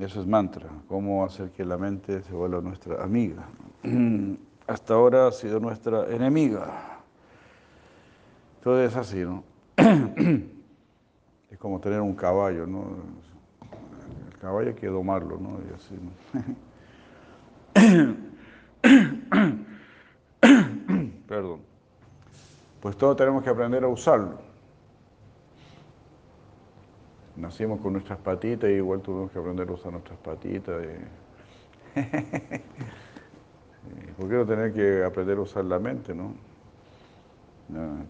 Eso es mantra, cómo hacer que la mente se vuelva nuestra amiga. Hasta ahora ha sido nuestra enemiga. Todo es así, ¿no? Es como tener un caballo, ¿no? El caballo hay que domarlo, ¿no? Y así, ¿no? Perdón. Pues todos tenemos que aprender a usarlo. Nacimos con nuestras patitas y igual tuvimos que aprender a usar nuestras patitas. ¿Por qué no tener que aprender a usar la mente, no?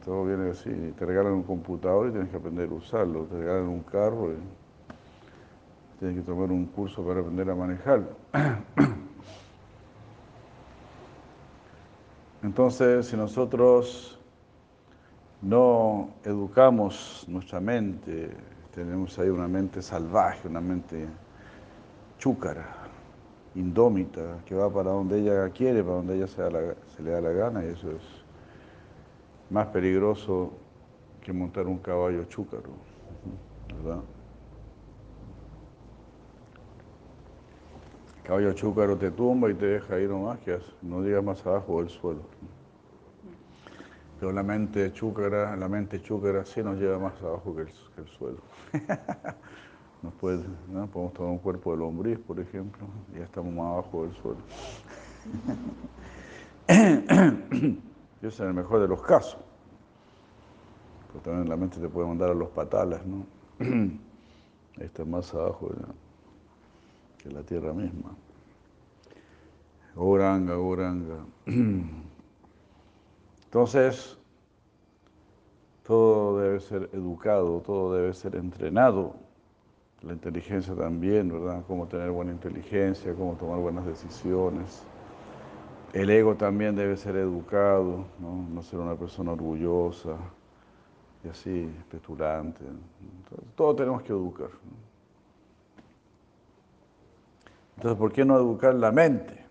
todo viene así. Te regalan un computador y tienes que aprender a usarlo. Te regalan un carro y tienes que tomar un curso para aprender a manejarlo. Entonces, si nosotros no educamos nuestra mente, tenemos ahí una mente salvaje, una mente chúcara, indómita, que va para donde ella quiere, para donde ella se, se le da la gana, y eso es más peligroso que montar un caballo chúcaro, ¿verdad? Caballo chúcaro te tumba y te deja ir nomás, que no digas más abajo del suelo. Pero la mente chúcara, la mente chúcara sí nos lleva más abajo que el, suelo. ¿no? Podemos tomar un cuerpo de lombriz, por ejemplo, y ya estamos más abajo del suelo. Eso es el mejor de los casos. Pero también la mente te puede mandar a los patalas, ¿no? Está más abajo que la tierra misma. Oranga, oranga. Entonces, todo debe ser educado, todo debe ser entrenado. La inteligencia también, ¿verdad? Cómo tener buena inteligencia, cómo tomar buenas decisiones. El ego también debe ser educado, ¿no? No ser una persona orgullosa y así, petulante. todo tenemos que educar. Entonces, ¿por qué no educar la mente?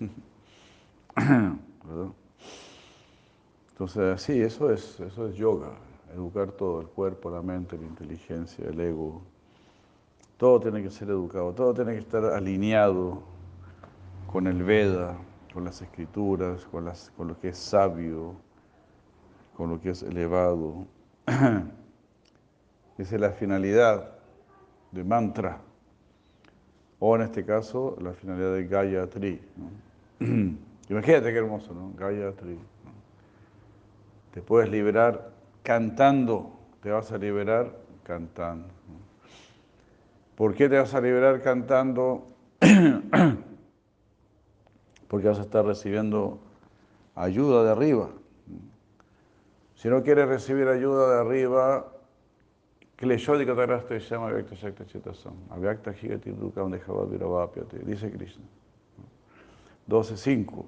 ¿Verdad? Entonces, sí, eso es, eso es yoga, educar todo, el cuerpo, la mente, la inteligencia, el ego. Todo tiene que ser educado, todo tiene que estar alineado con el Veda, con las escrituras, con, las, con lo que es sabio, con lo que es elevado. Esa es la finalidad de mantra, o en este caso la finalidad de Gayatri. Imagínate qué hermoso, ¿no? Gayatri. Te puedes liberar cantando, te vas a liberar cantando. ¿Por qué te vas a liberar cantando? Porque vas a estar recibiendo ayuda de arriba. Si no quieres recibir ayuda de arriba, dice Krishna. 12.5.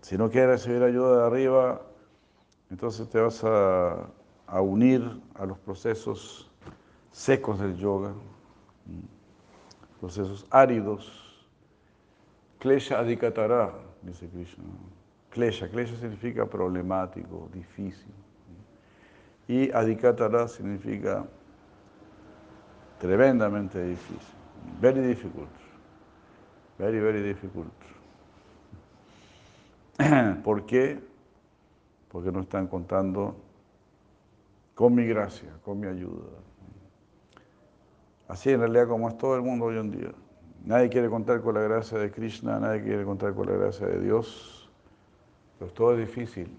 Si no quieres recibir ayuda de arriba, entonces te vas a, unir a los procesos secos del yoga, procesos áridos. Klesha adikatara, dice Krishna. Klesha, klesha significa problemático, difícil. Y adikatara significa tremendamente difícil. Very difficult. Very, very difficult. ¿Por qué? Porque no están contando con mi gracia, con mi ayuda. Así en realidad como es todo el mundo hoy en día. Nadie quiere contar con la gracia de Krishna, nadie quiere contar con la gracia de Dios, pero todo es difícil.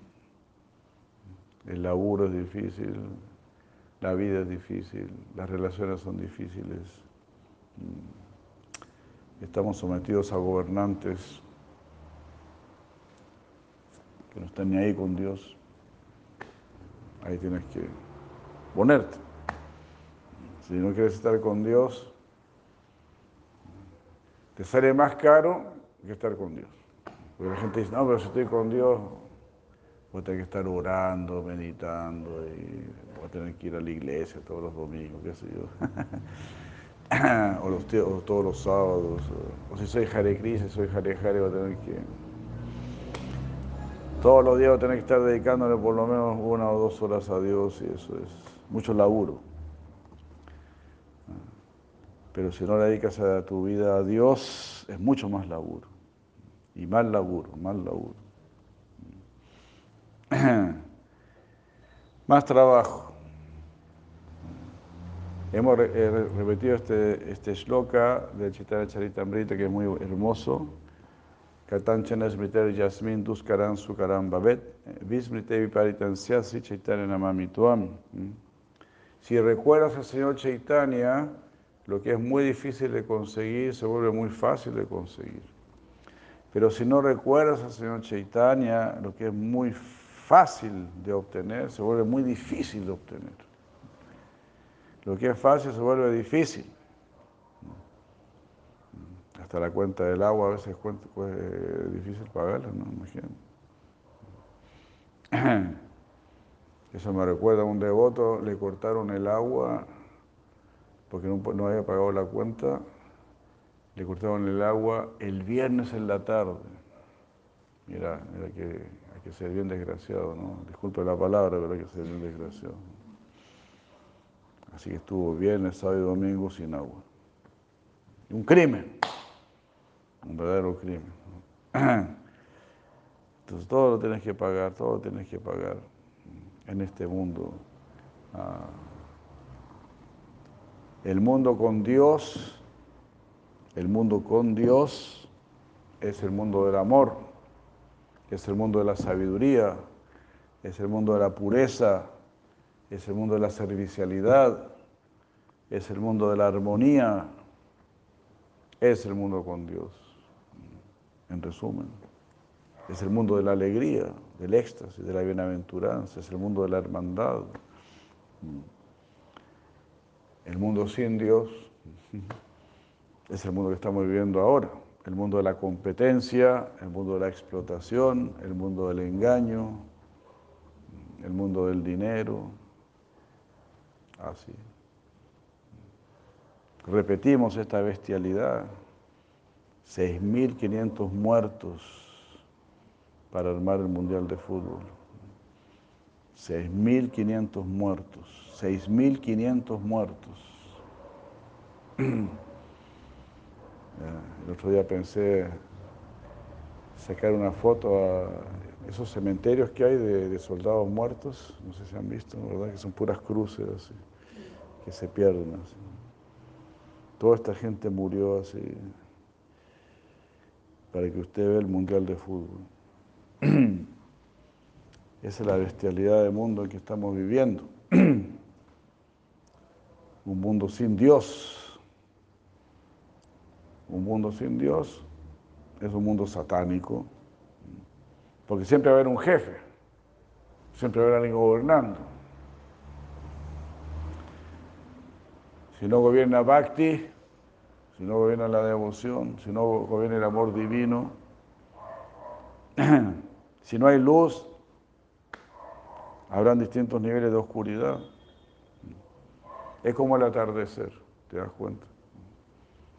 El laburo es difícil, la vida es difícil, las relaciones son difíciles. Estamos sometidos a gobernantes que no están ni ahí con Dios, ahí tienes que ponerte. Si no quieres estar con Dios, te sale más caro que estar con Dios. Porque la gente dice, no, pero si estoy con Dios, voy a tener que estar orando, meditando, y voy a tener que ir a la iglesia todos los domingos, qué sé yo. o, los, todos los sábados. O, si soy Hare Krishna, soy Hare Hare, voy a tener que todos los días va a tener que estar dedicándole por lo menos una o dos horas a Dios y eso es mucho laburo. Pero si no le dedicas a tu vida a Dios, es mucho más laburo. Y más laburo, más laburo. más trabajo. Hemos repetido este, este shloka de Chaitanya Charitamrita que es muy hermoso. Smriter Yasmin Duskaran Sukaran Babet Viparitansya Chaitanya. Si recuerdas al Señor Chaitanya, lo que es muy difícil de conseguir se vuelve muy fácil de conseguir. Pero si no recuerdas al Señor Chaitanya, lo que es muy fácil de obtener se vuelve muy difícil de obtener. Lo que es fácil se vuelve difícil. La cuenta del agua a veces es pues, difícil pagarla, ¿no? Imagínate. Eso me recuerda a un devoto, le cortaron el agua porque no, había pagado la cuenta, le cortaron el agua el viernes en la tarde. Mira, mira que hay que ser bien desgraciado, ¿no? Disculpe la palabra, pero hay que ser bien desgraciado. Así que estuvo viernes, sábado y domingo sin agua. Un crimen, un verdadero crimen. Entonces todo lo tienes que pagar, todo lo tienes que pagar en este mundo. Ah, el mundo con Dios, el mundo con Dios es el mundo del amor, es el mundo de la sabiduría, es el mundo de la pureza, es el mundo de la servicialidad, es el mundo de la armonía, es el mundo con Dios, en resumen. Es el mundo de la alegría, del éxtasis, de la bienaventuranza, es el mundo de la hermandad. El mundo sin Dios es el mundo que estamos viviendo ahora, el mundo de la competencia, el mundo de la explotación, el mundo del engaño, el mundo del dinero. Así. Repetimos esta bestialidad. 6.500 muertos para armar el Mundial de Fútbol. 6.500 muertos, 6.500 muertos. El otro día pensé sacar una foto a esos cementerios que hay de, soldados muertos, no sé si han visto, ¿verdad? Que son puras cruces que se pierden así. Toda esta gente murió así para que usted vea el Mundial de Fútbol. Esa es la bestialidad del mundo en que estamos viviendo. Un mundo sin Dios. Un mundo sin Dios es un mundo satánico. Porque siempre va a haber un jefe. Siempre va a haber alguien gobernando. Si no gobierna Bhakti, si no gobierna la devoción, si no gobierna el amor divino, Si no hay luz, habrán distintos niveles de oscuridad. Es como el atardecer, ¿te das cuenta?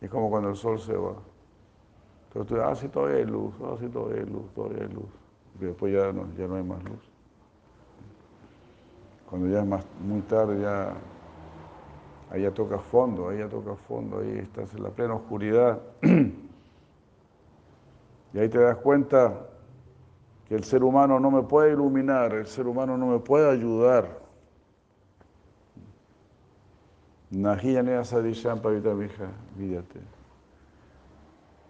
Es como cuando el sol se va. Entonces tú dices, ah, sí, todavía hay luz, ah, sí, todavía hay luz, todavía hay luz. Y después ya no, ya no hay más luz. Cuando ya es más, muy tarde, ya, ya toca fondo, ya toca fondo, ahí estás en la plena oscuridad. Y ahí te das cuenta que el ser humano no me puede iluminar, el ser humano no me puede ayudar. Nahiyanea sadisham pavita vija, vídate.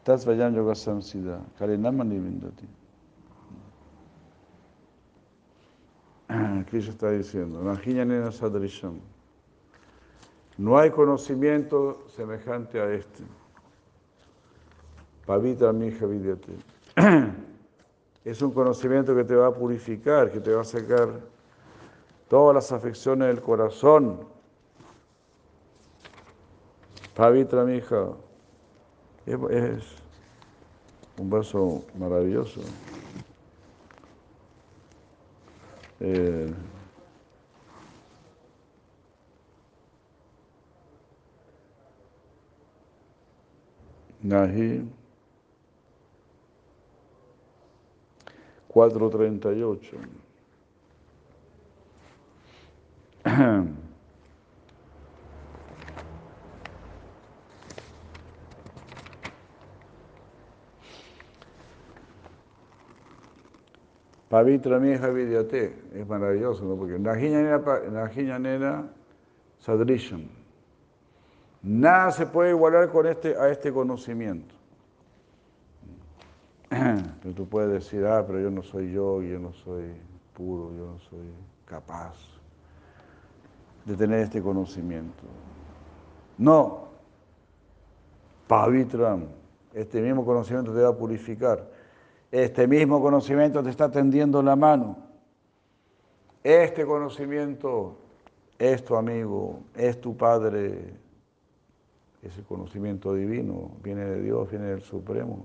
Tas vayan yoga samsida, karinamani vindati. Krishna está diciendo, Nahiyanea sadrisham. No hay conocimiento semejante a este. Pavita mija, vídate. es un conocimiento que te va a purificar, que te va a sacar todas las afecciones del corazón. Pavitra, mi hija, es, un verso maravilloso. Eh, Nahi. 438. Pavitra Mieja Vidyate, es maravilloso, ¿no? Porque Najiñanera Sadrisham. Nada se puede igualar con este, a este conocimiento. Pero tú puedes decir, ah, pero yo no soy yo, yo no soy puro, yo no soy capaz de tener este conocimiento. No. Pavitram, este mismo conocimiento te va a purificar. Este mismo conocimiento te está tendiendo la mano. Este conocimiento es tu amigo, es tu Padre. Ese conocimiento divino viene de Dios, viene del Supremo.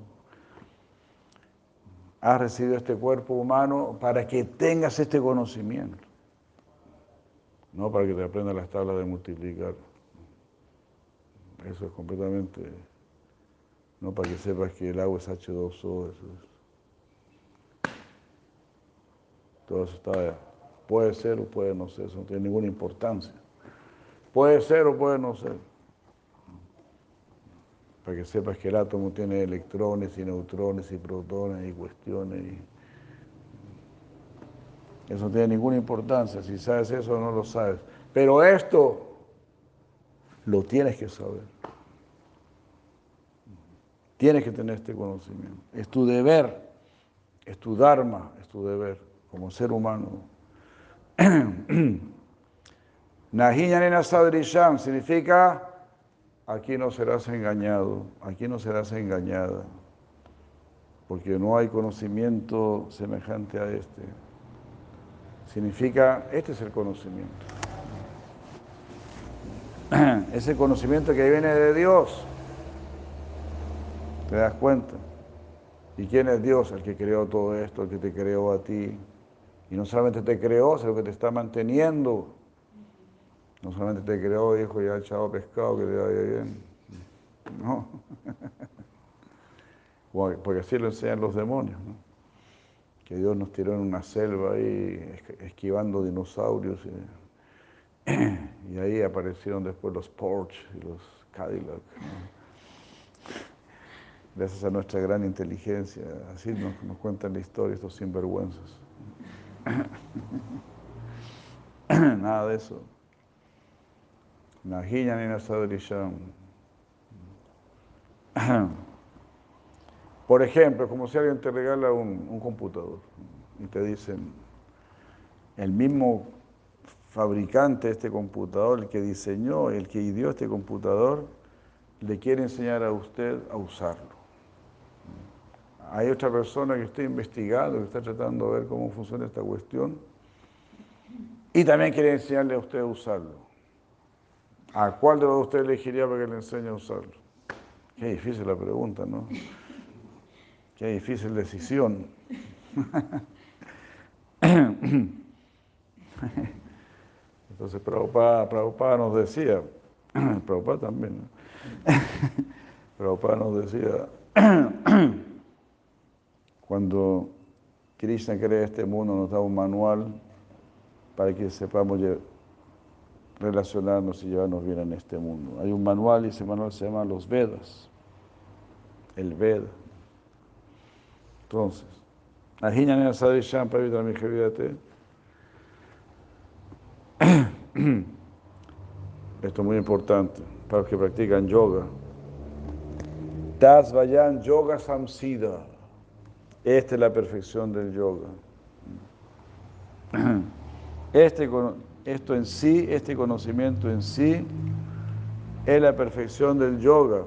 Has recibido este cuerpo humano para que tengas este conocimiento. No para que te aprendas las tablas de multiplicar. Eso es completamente... No para que sepas que el agua es H2O, eso es Todo eso está, puede ser o puede no ser, eso no tiene ninguna importancia. Puede ser o puede no ser. Para que sepas que el átomo tiene electrones y neutrones y protones y cuestiones. Eso no tiene ninguna importancia. Si sabes eso, no lo sabes. Pero esto lo tienes que saber. Tienes que tener este conocimiento. Es tu deber, es tu dharma, es tu deber como ser humano. Nahiyanena Sadrisham significa aquí no serás engañado, aquí no serás engañada, porque no hay conocimiento semejante a este. Significa, este es el conocimiento. Ese conocimiento que viene de Dios. ¿Te das cuenta? ¿Y quién es Dios? El que creó todo esto, el que te creó a ti, y no solamente te creó, sino que te está manteniendo. No solamente te creó, dijo, ya echado pescado, que te vaya bien. No. Porque así lo enseñan los demonios, ¿no? Que Dios nos tiró en una selva ahí, esquivando dinosaurios. Y, ahí aparecieron después los Porsche y los Cadillac. Gracias a nuestra gran inteligencia. Así nos, nos cuentan la historia estos sinvergüenzas. Nada de eso. Najiña ni Por ejemplo, como si alguien te regala un, un, computador y te dicen, el mismo fabricante de este computador, el que diseñó, el que ideó este computador, le quiere enseñar a usted a usarlo hay otra persona que está investigando, que está tratando de ver cómo funciona esta cuestión y también quiere enseñarle a usted a usarlo. ¿A cuál de los elegiría para que le enseñe a usarlo? Qué difícil la pregunta, ¿no? Qué difícil decisión. Entonces Prabhupada, nos decía, Prabhupada también, ¿no? Prabhupada nos decía, cuando Krishna crea este mundo, nos da un manual para que sepamos relacionarnos y llevarnos bien en este mundo. Hay un manual y ese manual se llama los Vedas, el Veda. Entonces, Ahiñanena Sadisham Pavitra Mijavidate. Esto es muy importante para los que practican yoga. Das Yoga Samsida. Esta es la perfección del yoga. Este, esto en sí, este conocimiento en sí, es la perfección del yoga.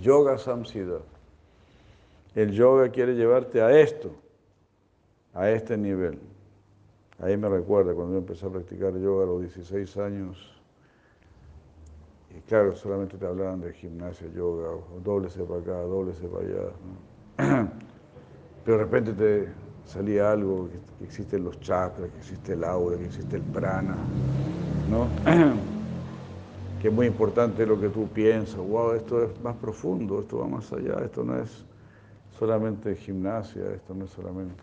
Yoga Samsida. El yoga quiere llevarte a esto, a este nivel. Ahí me recuerda cuando yo empecé a practicar yoga a los 16 años y claro, solamente te hablaban de gimnasia, yoga, doblese para acá, doblese para allá. Pero de repente te salía algo, que existen los chakras, que existe el aura, que existe el prana, ¿no? que es muy importante lo que tú piensas, wow, esto es más profundo, esto va más allá, esto no es solamente gimnasia, esto no es solamente,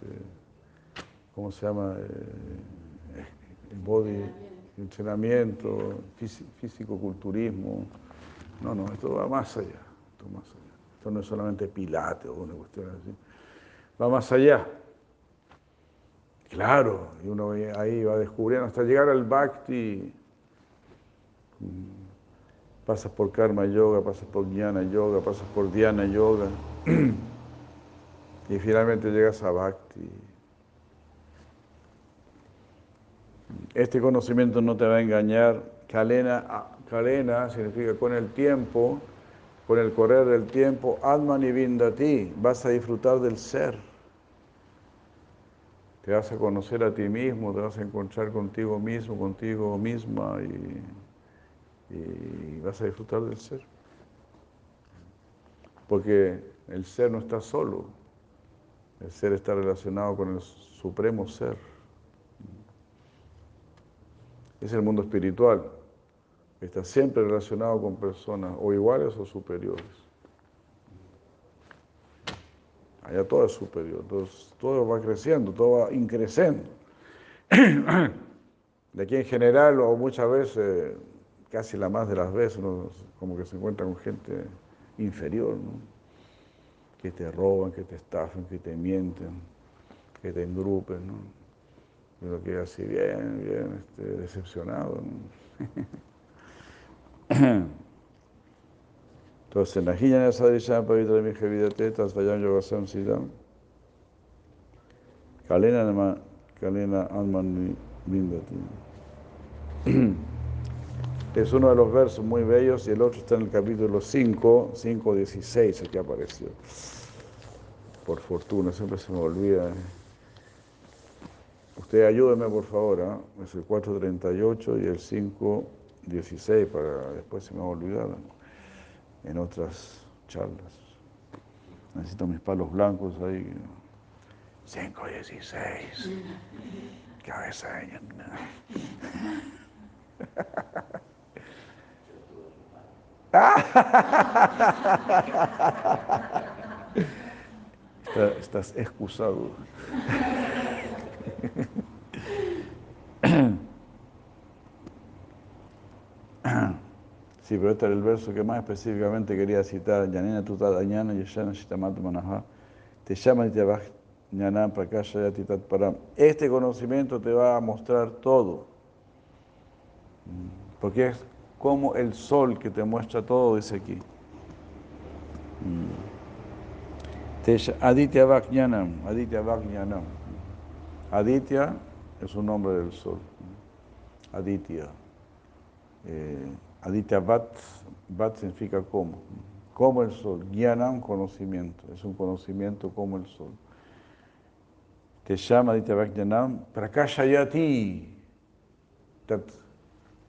¿cómo se llama? Eh, el body entrenamiento, físico-culturismo. No, no, esto va más allá, esto más allá. Esto no es solamente pilates o una cuestión así. va más allá. Claro, y uno ahí va descubriendo hasta llegar al bhakti. Pasas por karma yoga, pasas por jnana yoga, pasas por dhyana yoga. y finalmente llegas a bhakti. Este conocimiento no te va a engañar. Kalena, kalena significa con el tiempo, con el correr del tiempo, Atman y Vindati, vas a disfrutar del ser. Te vas a conocer a ti mismo, te vas a encontrar contigo mismo, contigo misma y, y vas a disfrutar del ser. Porque el ser no está solo, el ser está relacionado con el supremo ser. Es el mundo espiritual. Está siempre relacionado con personas o iguales o superiores. Allá todo es superior, todo, va creciendo, todo va increciendo. De aquí en general, o muchas veces, casi la más de las veces, como que se encuentra con gente inferior, que te roban, que te estafan, que te mienten, que te engrupen. ¿no? Uno queda así bien, bien este, decepcionado. Entonces, Nahiyana Sadisham Pavitra Mijavidate Tasvayam Yogasam Siddham Kalena Kalena. Es uno de los versos muy bellos y el otro está en el capítulo 5, 5, 16, aquí apareció. Por fortuna, siempre se me olvida. ¿eh? Usted ayúdeme, por favor, ¿eh? es el 438 y el 516, para después se me va a olvidar en otras charlas. Necesito mis palos blancos ahí. 516. Cabeza Estás excusado. Sí, pero este era el verso que más específicamente quería citar. Yanena tuta dañana yashana shitamat manaha. Te llama y te va param. Este conocimiento te va a mostrar todo. Porque es como el sol que te muestra todo, dice aquí. Aditya Vajnanam, Aditya Vajnanam. Aditya es un nombre del sol. Aditya. Eh, Aditya Vat, Vat significa como, como el sol. Jnanam, conocimiento, es un conocimiento como el sol. Te llama Aditya Vajnanam Prakashayati.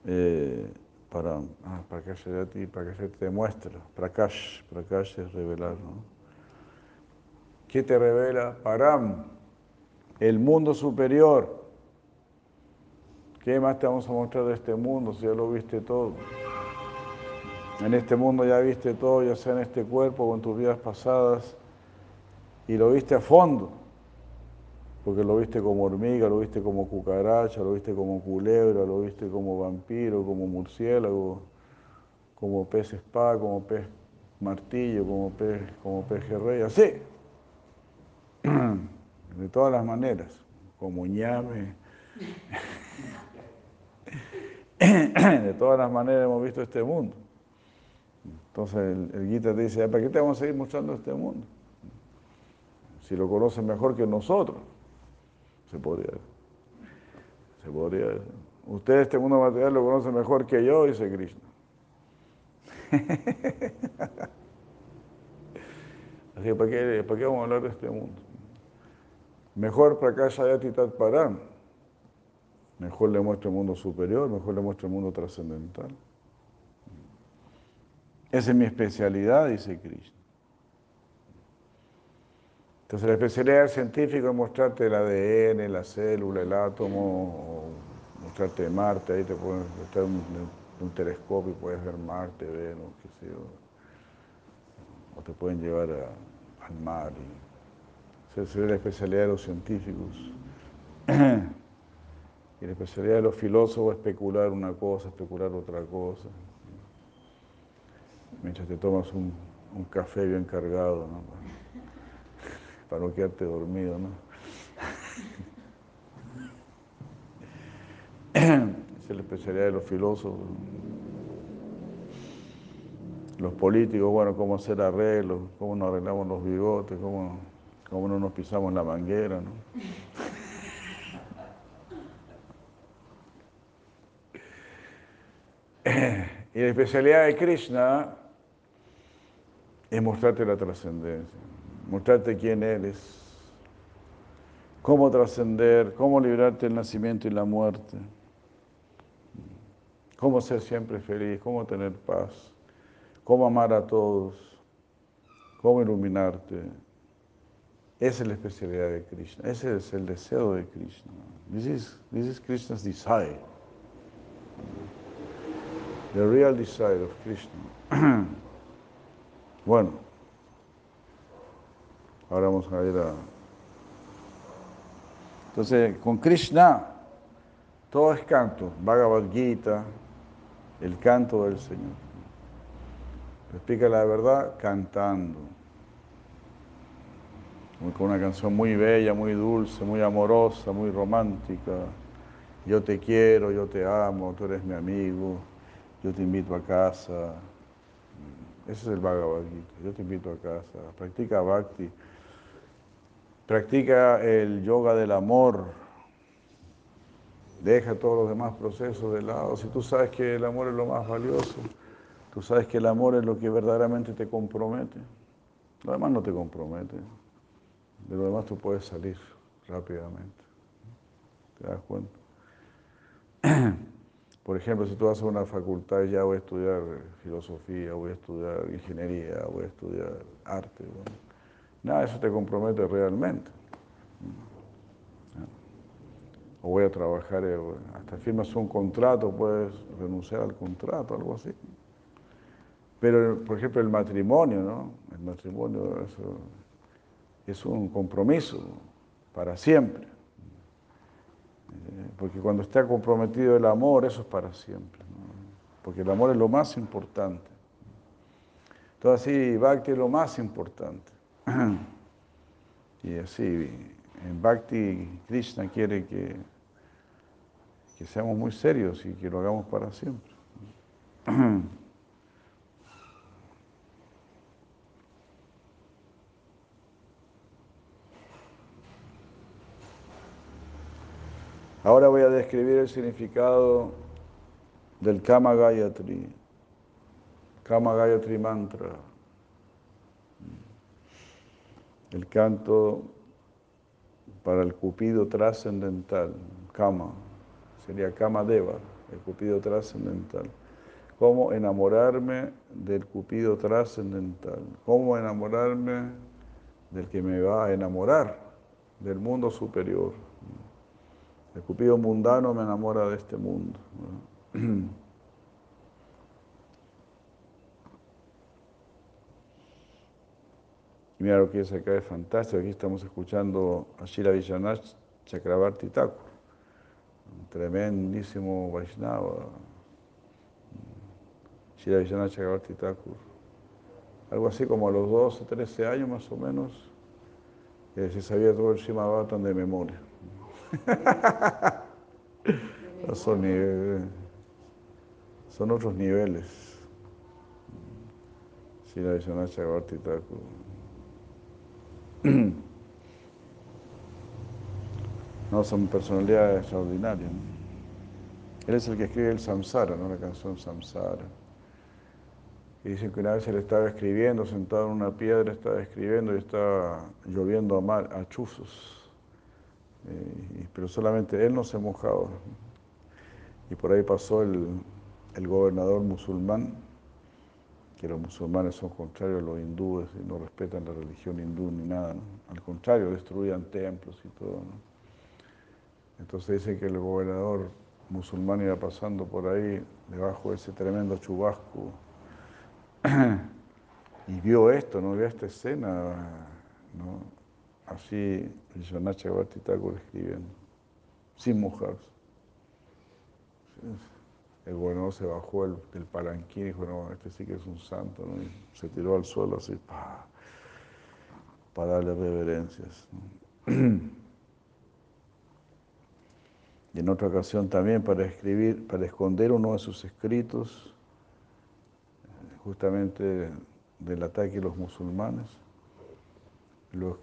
Eh, para, ah, Prakashayati, Prakashayati te muestra. Prakash, Prakash es revelar, ¿no? ¿Qué te revela? Param, el mundo superior. ¿Qué más te vamos a mostrar de este mundo si ya lo viste todo? En este mundo ya viste todo, ya sea en este cuerpo o en tus vidas pasadas, y lo viste a fondo, porque lo viste como hormiga, lo viste como cucaracha, lo viste como culebra, lo viste como vampiro, como murciélago, como pez espada, como pez martillo, como pez, como pez rey, así. De todas las maneras, como ñame. De todas las maneras hemos visto este mundo. Entonces el, el Gita dice, ¿para qué te vamos a seguir mostrando este mundo? Si lo conocen mejor que nosotros. Se podría. Se podría. Usted este mundo material lo conoce mejor que yo, dice Krishna. Así que ¿para qué, ¿para qué vamos a hablar de este mundo? Mejor Prakashayati Tat Param. Mejor le muestra el mundo superior, mejor le muestra el mundo trascendental. Esa es mi especialidad, dice Krishna. Entonces la especialidad del científico es mostrarte el ADN, la célula, el átomo, mostrarte Marte, ahí te pueden mostrar un, telescopio y puedes ver Marte, Venus, qué sé yo. O te pueden llevar al mar. Esa sería la especialidad de los científicos. y la especialidad de los filósofos es especular una cosa, especular otra cosa. Mientras te tomas un, café bien cargado, para no quedarte dormido, ¿no? Esa es la especialidad de los filósofos. Los políticos, bueno, cómo hacer arreglos, cómo nos arreglamos los bigotes, cómo, cómo no nos pisamos la manguera, ¿no? Y la especialidad de Krishna es mostrarte la trascendencia, mostrarte quién eres, cómo trascender, cómo librarte del nacimiento y la muerte, cómo ser siempre feliz, cómo tener paz, cómo amar a todos, cómo iluminarte. Esa es la especialidad de Krishna, ese es el deseo de Krishna. This is, this is Krishna's desire. The real desire of Krishna. bueno, ahora vamos a ir a... Entonces, con Krishna, todo es canto. Bhagavad Gita, el canto del Señor. Explica la verdad cantando. Con una canción muy bella, muy dulce, muy amorosa, muy romántica. Yo te quiero, yo te amo, tú eres mi amigo yo te invito a casa. Ese es el Bhagavad Gita. Yo te invito a casa. Practica Bhakti. Practica el yoga del amor. Deja todos los demás procesos de lado. Si tú sabes que el amor es lo más valioso, tú sabes que el amor es lo que verdaderamente te compromete. Lo demás no te compromete. De lo demás tú puedes salir rápidamente. ¿Te das cuenta? Por ejemplo, si tú vas a una facultad, ya voy a estudiar filosofía, voy a estudiar ingeniería, voy a estudiar arte. Nada, eso te compromete realmente. O voy a trabajar, eh, hasta firmas un contrato, puedes renunciar al contrato, algo así. Pero, por ejemplo, el matrimonio, ¿no? El matrimonio eso, es un compromiso para siempre. Eh, porque cuando está comprometido el amor, eso es para siempre. Porque el amor es lo más importante. Entonces, Bhakti es lo más importante. Y así, en Bhakti, Krishna quiere que, que seamos muy serios y que lo hagamos para siempre. Ahora voy a describir el significado del Kama Gayatri, Kama Gayatri Mantra, el canto para el cupido trascendental, Kama, sería Kama Deva, el cupido trascendental. Cómo enamorarme del cupido trascendental, cómo enamorarme del que me va a enamorar, del mundo superior. El cupido mundano me enamora de este mundo. Mira lo que es acá, es fantástico. Aquí estamos escuchando a Shira Vishwanath Chakravarti Thakur, un tremendísimo Vaishnava. Shira Vishwanath Chakravarti Thakur. Algo así como a los 12, 13 años más o menos, que se sabía todo el Shima de memoria. son, son otros niveles. la No, son personalidades extraordinarias. Él es el que escribe el Samsara, ¿no? la canción Samsara. Y dicen que una vez él estaba escribiendo, sentado en una piedra, estaba escribiendo y estaba lloviendo a, mar, a chuzos. Eh, pero solamente él no se mojaba. Y por ahí pasó el, gobernador musulmán, que los musulmanes son contrarios a los hindúes y no respetan la religión hindú ni nada. Al contrario, destruían templos y todo. Entonces dice que el gobernador musulmán iba pasando por ahí, debajo de ese tremendo chubasco, y vio esto, ¿no? Vio esta escena, ¿no? Así Vishwanath Chakravarti Thakur escribiendo, sin mojarse. El gobernador se bajó del palanquín y dijo, no, este sí que es un santo, ¿no? se tiró al suelo así, para darle reverencias. Y en otra ocasión también para escribir, para esconder uno de sus escritos, justamente del ataque de los musulmanes, lo,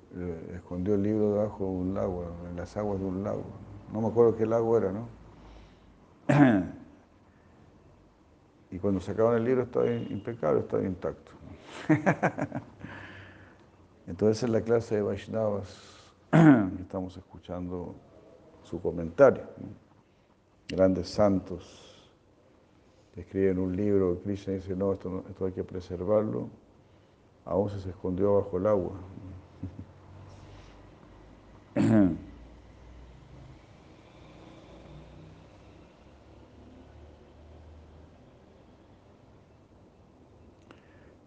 escondió el libro debajo de un lago, en las aguas de un lago. No me acuerdo qué lago era, ¿no? Y cuando sacaban el libro estaba impecable, estaba intacto. Entonces en la clase de Vaishnavas estamos escuchando su comentario. Grandes santos escriben un libro, Krishna dice, no esto, esto hay que preservarlo, aún se escondió bajo el agua.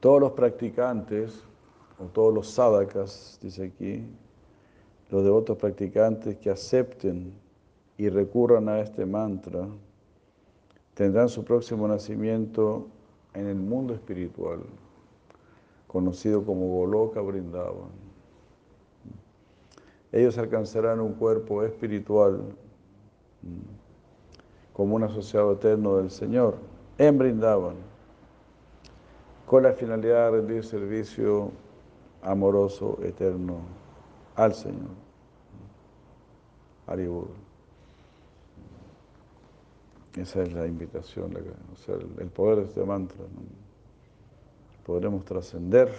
Todos los practicantes, o todos los sadhakas, dice aquí, los devotos practicantes que acepten y recurran a este mantra, tendrán su próximo nacimiento en el mundo espiritual, conocido como Goloka Brindavan. Ellos alcanzarán un cuerpo espiritual como un asociado eterno del Señor en Brindavan con la finalidad de rendir servicio amoroso, eterno al Señor. Aribur. Esa es la invitación, o sea, el poder de este mantra. Podremos trascender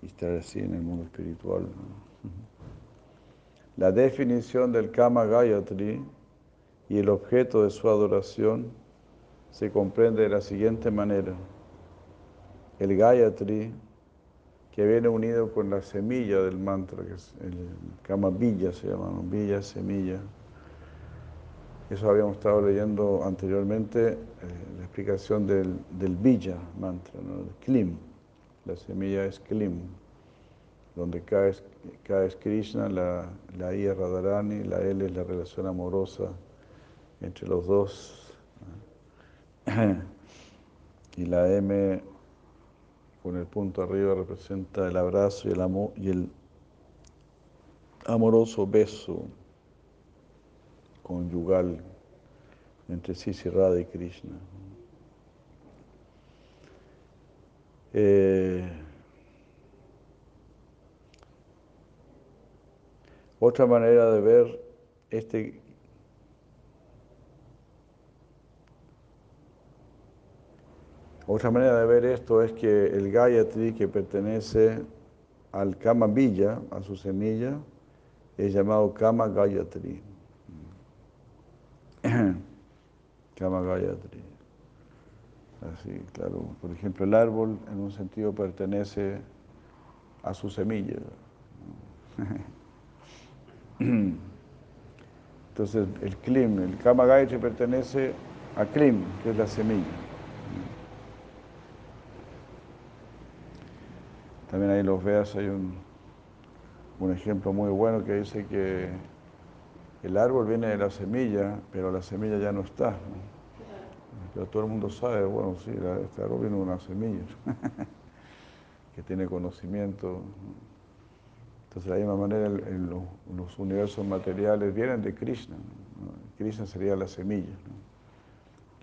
y estar así en el mundo espiritual. La definición del Kama Gayatri y el objeto de su adoración se comprende de la siguiente manera el Gayatri, que viene unido con la semilla del mantra, que es el Kama Villa, se llama, Villa, semilla. Eso habíamos estado leyendo anteriormente, eh, la explicación del, del Villa mantra, ¿no? el Klim. La semilla es Klim, donde K es, Krishna, la, la I es Radharani, la L es la relación amorosa entre los dos. Y la M con el punto arriba representa el abrazo y el, amor, y el amoroso beso conyugal entre Sisi Radha y Krishna. Eh, otra manera de ver este Otra manera de ver esto es que el Gayatri que pertenece al Kama Villa, a su semilla, es llamado Kama Gayatri. Kama Gayatri. Así, claro. Por ejemplo, el árbol en un sentido pertenece a su semilla. Entonces, el Klim, el Kama Gayatri pertenece a Klim, que es la semilla. También ahí los veas, hay un, un ejemplo muy bueno que dice que el árbol viene de la semilla, pero la semilla ya no está. Pero todo el mundo sabe, bueno, sí, este árbol viene de una semilla, que tiene conocimiento. Entonces, de la misma manera, los universos materiales vienen de Krishna. Krishna sería la semilla.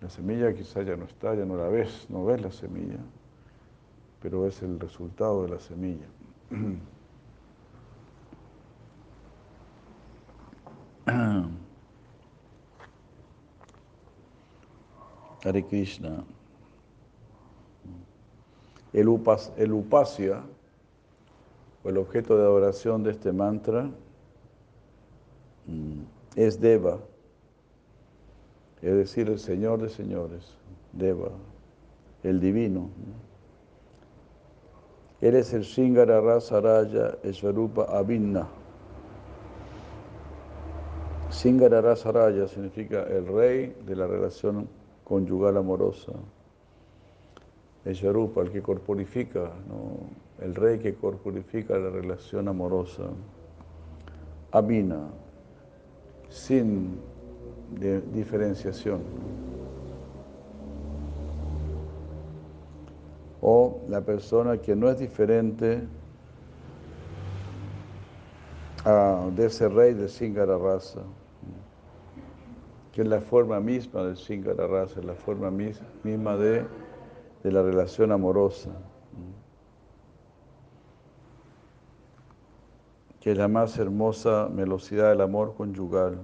La semilla quizá ya no está, ya no la ves, no ves la semilla pero es el resultado de la semilla. Hare Krishna. El, upas, el upasya, el objeto de adoración de este mantra, mm, es Deva, es decir, el Señor de señores, Deva, el divino. Él es el Shingara Rasaraya Esvarupa Abhinna. Shingara Rasaraya significa el rey de la relación conyugal amorosa. Esvarupa, el que corporifica, el rey que corporifica la relación amorosa. Abhina, sin diferenciación. o la persona que no es diferente ah, de ese rey de Singara Rasa, que es la forma misma del Singara Rasa, la forma misma de, de la relación amorosa, que es la más hermosa velocidad del amor conyugal.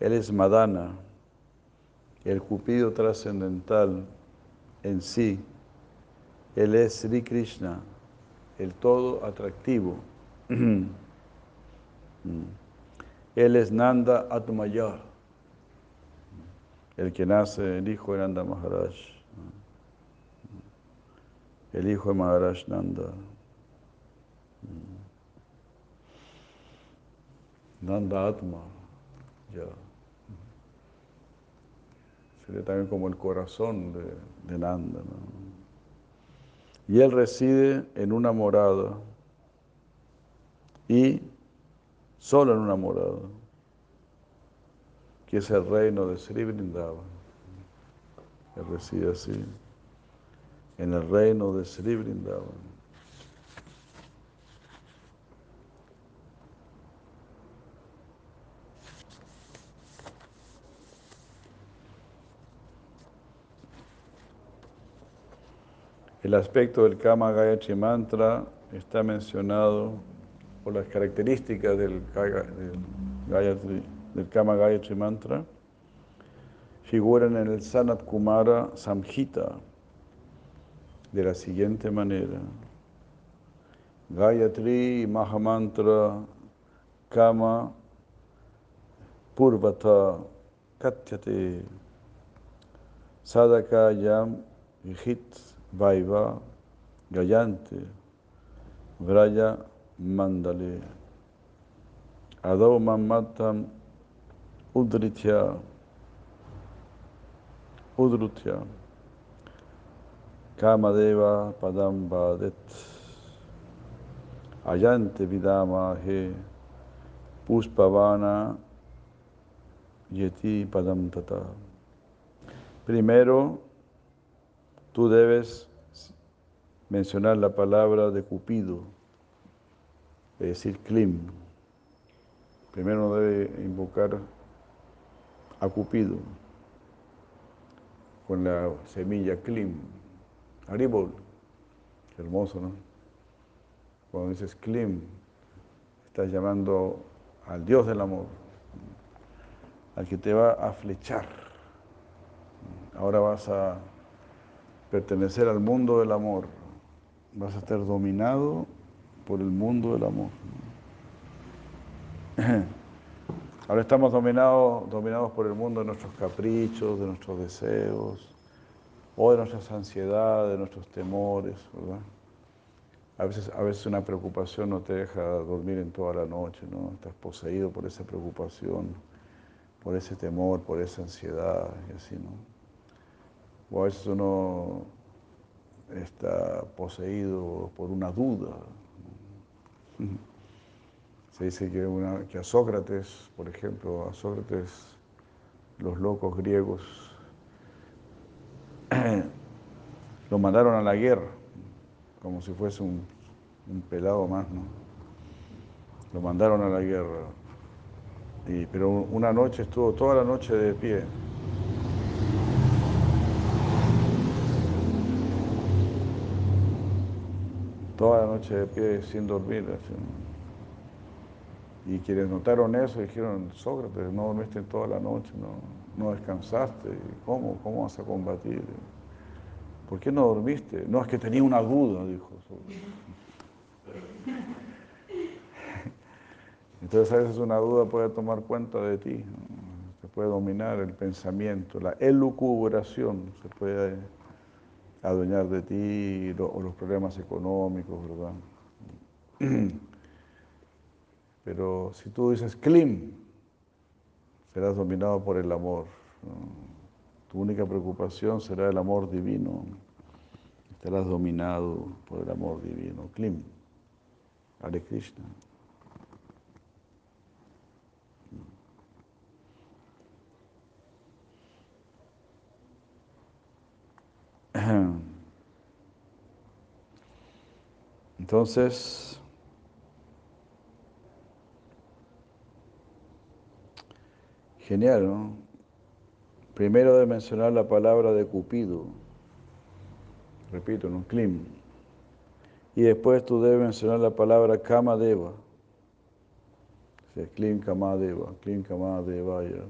Él es Madana, el cupido trascendental en sí. Él es Sri Krishna, el todo atractivo. Él es Nanda Atmaya, el que nace, el hijo de Nanda Maharaj, el hijo de Maharaj Nanda. Nanda Atma, ya. Sería también como el corazón de, Nanda. Y él reside en una morada y solo en una morada, que es el reino de Sri Vrindavan. Él reside así, en el reino de Sri Vrindavan. El aspecto del Kama Gayatri Mantra está mencionado por las características del, del Kama Gayatri Mantra. Figuran en el Sanat Kumara Samhita de la siguiente manera. Gayatri Mahamantra Kama Purvata Katyate Sadaka Yam Vaiva, Gayante, Vraya Mandale, Adau Mamatam Udritya, Udrutya, Kamadeva Padam Badet, Ayante Vidama He, Puspavana Yeti Padam Tata. Primero, tú debes mencionar la palabra de Cupido, decir, Klim. Primero debe invocar a Cupido con la semilla Klim. Haribol, hermoso, ¿no? Cuando dices Klim, estás llamando al Dios del amor, al que te va a flechar. Ahora vas a pertenecer al mundo del amor. Vas a estar dominado por el mundo del amor. Ahora estamos dominados, dominados por el mundo de nuestros caprichos, de nuestros deseos, o de nuestras ansiedades, de nuestros temores, ¿verdad? A veces, a veces una preocupación no te deja dormir en toda la noche, ¿no? Estás poseído por esa preocupación, por ese temor, por esa ansiedad y así, ¿no? O a veces uno está poseído por una duda. Se dice que, que a Sócrates, por ejemplo, a Sócrates, los locos griegos lo mandaron a la guerra, como si fuese un, un pelado más, ¿no? Lo mandaron a la guerra. Y, pero una noche estuvo toda la noche de pie, toda la noche de pie sin dormir. Y quienes notaron eso dijeron, Sócrates, no dormiste toda la noche, no, no descansaste, ¿cómo? ¿Cómo vas a combatir? ¿Por qué no dormiste? No, es que tenía una duda, dijo Sócrates. Entonces a veces una duda puede tomar cuenta de ti, se puede dominar el pensamiento, la elucubración se puede adueñar de ti o los problemas económicos, ¿verdad? Pero si tú dices Klim, serás dominado por el amor. Tu única preocupación será el amor divino. Estarás dominado por el amor divino. Klim. Hare Krishna. Entonces, genial, ¿no? Primero de mencionar la palabra de Cupido, repito, en un clim. Y después tú debes mencionar la palabra Kamadeva. O sea, clim Kamadeva, clim Kamadeva. Ya.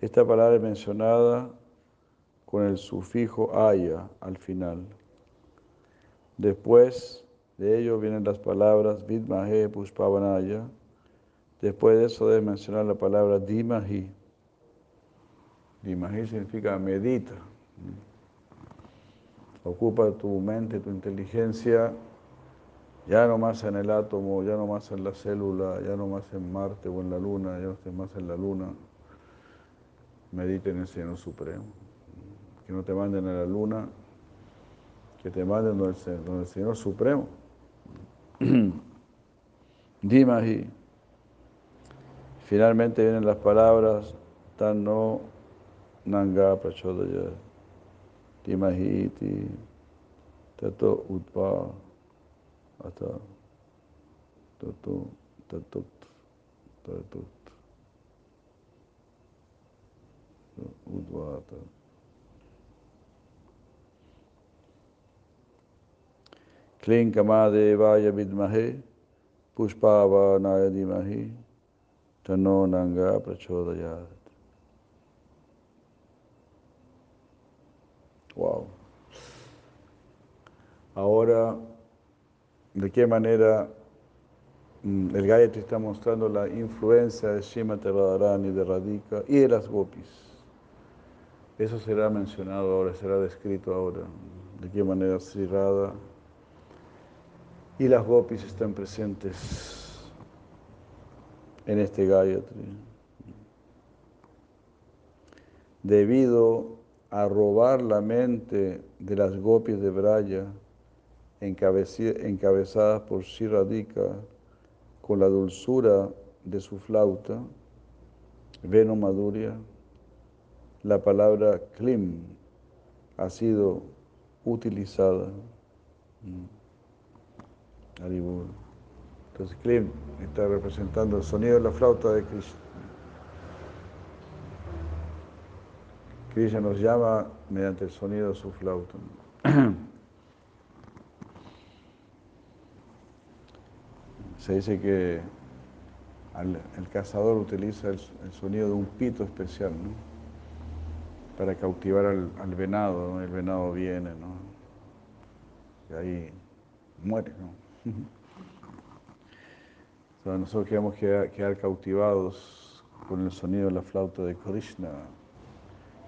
Esta palabra es mencionada con el sufijo aya al final. Después de ello vienen las palabras Vidmahe Pushpavanaya. Después de eso debes mencionar la palabra Dimahi. Dimahi significa medita. Ocupa tu mente, tu inteligencia, ya no más en el átomo, ya no más en la célula, ya no más en Marte o en la Luna, ya no estés más en la Luna. Medita en el Señor Supremo. Que no te manden a la Luna, que te manden donde el, Señor Supremo. Dimahi. Finalmente vienen las palabras tan no nanga prachodaya. Dimahiti tato utpa ata tato tatut tatut udvata. Kling kamadevaya vidmahe pushpavanaya dimahi tano nanga prachodayat. Wow. Ahora, ¿de qué manera mm, el Gayatri está mostrando la influencia de Srimati Radharani, de Radhika y de las gopis? Eso será mencionado ahora, será descrito ahora. De qué manera Sri Radha y las gopis están presentes en este Gayatri. Debido a robar la mente de las gopis de Braya, encabezadas por Shiradika, con la dulzura de su flauta, Veno Maduria, la palabra Klim ha sido utilizada. Entonces Klim está representando el sonido de la flauta de Krishna. Krishna nos llama mediante el sonido de su flauta. Se dice que el cazador utiliza el, sonido de un pito especial, ¿no? Para cautivar al, venado, El venado viene, ¿no? Y ahí muere, ¿no? Nosotros queremos quedar cautivados con el sonido de la flauta de Krishna.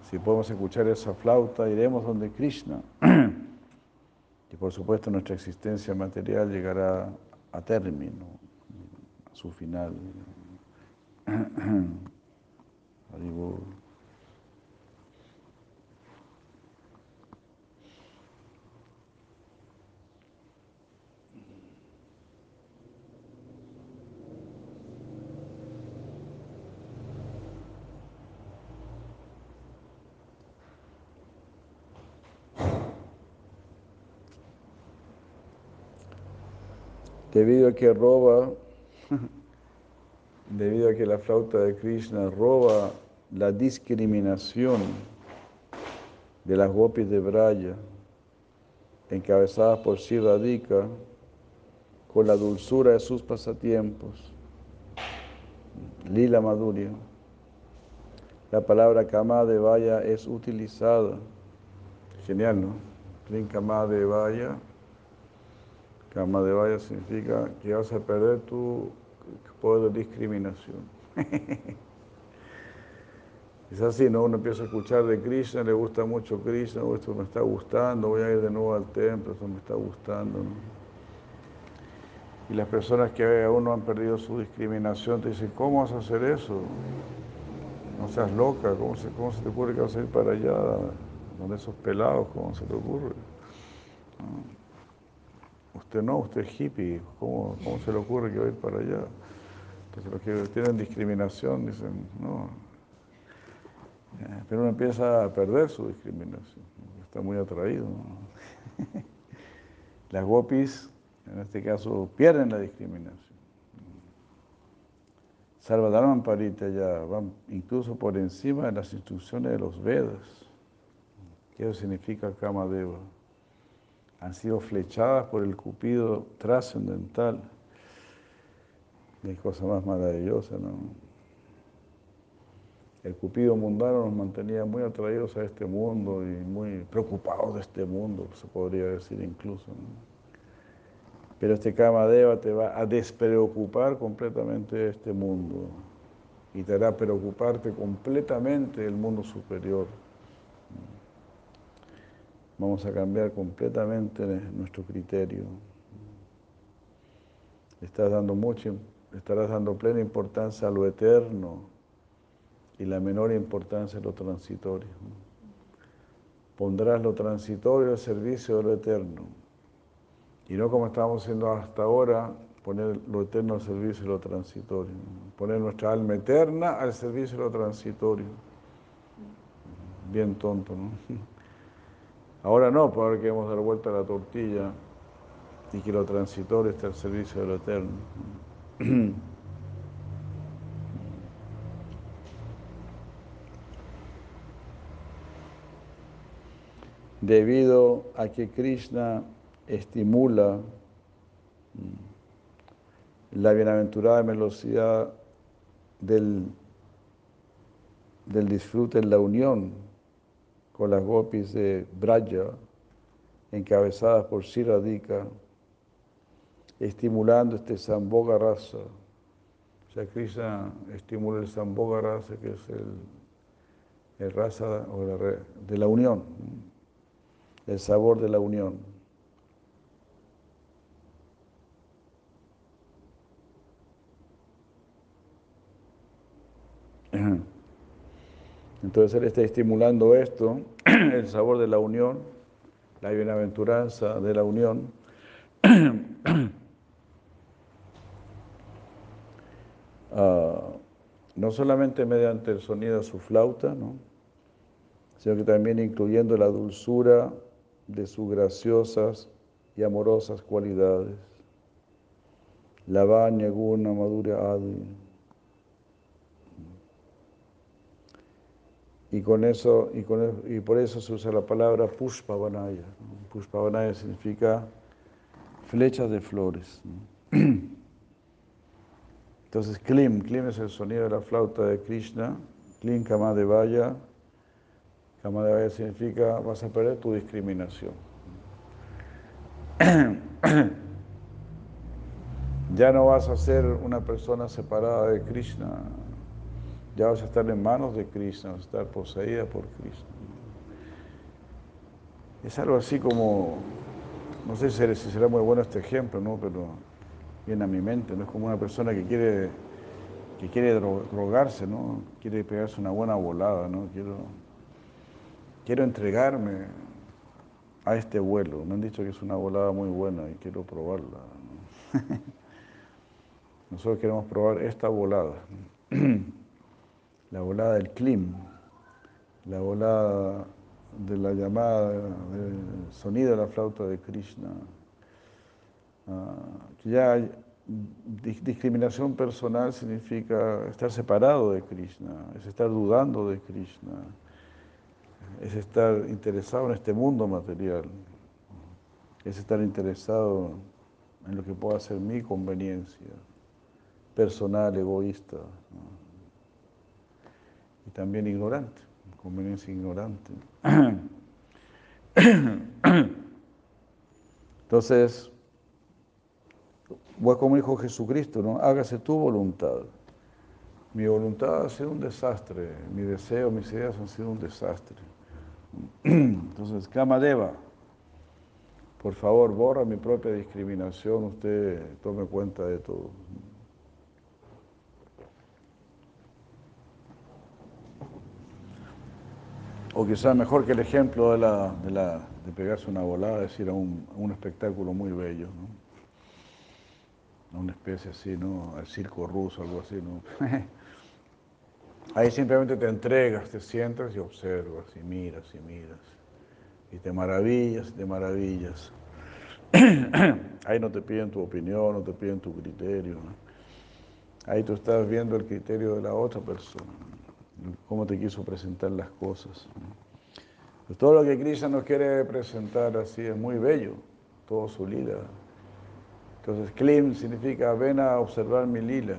Si podemos escuchar esa flauta, iremos donde Krishna. y por supuesto nuestra existencia material llegará a término, a su final. debido a que roba, debido a que la flauta de Krishna roba la discriminación de las gopis de Braya, encabezadas por Radhika, con la dulzura de sus pasatiempos, Lila Maduria. La palabra Kama de Vaya es utilizada. Genial, ¿no? Kama de Vaya Kama de Vaya significa que vas a perder tu poder de discriminación. es así, ¿no? Uno empieza a escuchar de Krishna, le gusta mucho Krishna, esto me está gustando, voy a ir de nuevo al templo, esto me está gustando. Y las personas que aún no han perdido su discriminación te dicen, ¿cómo vas a hacer eso? No seas loca, ¿cómo se, cómo se te ocurre que vas a ir para allá? Donde esos pelados, ¿cómo se te ocurre? Usted no, usted es hippie, ¿cómo, cómo se le ocurre que va a ir para allá? Entonces los que tienen discriminación dicen, no. Eh, pero uno empieza a perder su discriminación, está muy atraído. Las gopis, en este caso, pierden la discriminación. Sarvadharman Parita ya van incluso por encima de las instrucciones de los Vedas. ¿Qué significa Kamadeva? Han sido flechadas por el cupido trascendental. Qué cosa más maravillosa, ¿no? El cupido mundano nos mantenía muy atraídos a este mundo y muy preocupados de este mundo, se podría decir incluso. Pero este Kamadeva te va a despreocupar completamente de este mundo y te hará preocuparte completamente del mundo superior. Vamos a cambiar completamente nuestro criterio. Estás dando mucho, estarás dando plena importancia a lo eterno y la menor importancia a lo transitorio. Pondrás lo transitorio al servicio de lo eterno y no como estamos haciendo hasta ahora, poner lo eterno al servicio de lo transitorio. Poner nuestra alma eterna al servicio de lo transitorio. Bien tonto, ¿no? Ahora no, porque que hemos dar vuelta a la tortilla y que lo transitorio esté al servicio de lo eterno. Debido a que Krishna estimula mm, la bienaventurada velocidad del, del disfrute en la unión con las gopis de Braja, encabezadas por Siradika, estimulando este Samboga Rasa. O sea, estimula el Samboga Rasa, que es el, el rasa de la unión, el sabor de la unión. Entonces Él está estimulando esto, el sabor de la unión, la bienaventuranza de la unión. Ah, no solamente mediante el sonido de su flauta, ¿no? sino que también incluyendo la dulzura de sus graciosas y amorosas cualidades. La baña, guna, madura, adi. Y, con eso, y, con, y por eso se usa la palabra Pushpavanaya. Pushpavanaya significa flechas de flores. Entonces, Klim, Klim es el sonido de la flauta de Krishna. Klim Kamadevaya. Kamadevaya significa vas a perder tu discriminación. Ya no vas a ser una persona separada de Krishna ya vas a estar en manos de Krishna, vas a estar poseída por Krishna. Es algo así como, no sé si será muy bueno este ejemplo, ¿no? pero viene a mi mente, ¿no? es como una persona que quiere, que quiere drogarse, ¿no? quiere pegarse una buena volada, ¿no? quiero, quiero entregarme a este vuelo. Me han dicho que es una volada muy buena y quiero probarla. Nosotros queremos probar esta volada. la volada del clim, la volada de la llamada del sonido de la flauta de Krishna. Ah, ya discriminación personal significa estar separado de Krishna, es estar dudando de Krishna, es estar interesado en este mundo material, es estar interesado en lo que pueda ser mi conveniencia personal, egoísta y también ignorante, conveniencia ignorante. Entonces, voy como dijo Jesucristo, ¿no? Hágase tu voluntad. Mi voluntad ha sido un desastre, mi deseo, mis ideas han sido un desastre. Entonces, Kamadeva, por favor, borra mi propia discriminación, usted tome cuenta de todo. O quizás mejor que el ejemplo de, la, de, la, de pegarse una volada, es ir a un, un espectáculo muy bello, ¿no? Una especie así, ¿no? Al circo ruso, algo así, ¿no? Ahí simplemente te entregas, te sientas y observas y miras y miras. Y te maravillas, te maravillas. Ahí no te piden tu opinión, no te piden tu criterio. Ahí tú estás viendo el criterio de la otra persona, cómo te quiso presentar las cosas. todo lo que Krishna nos quiere presentar así es muy bello, todo su lila. Entonces, Klim significa ven a observar mi lila.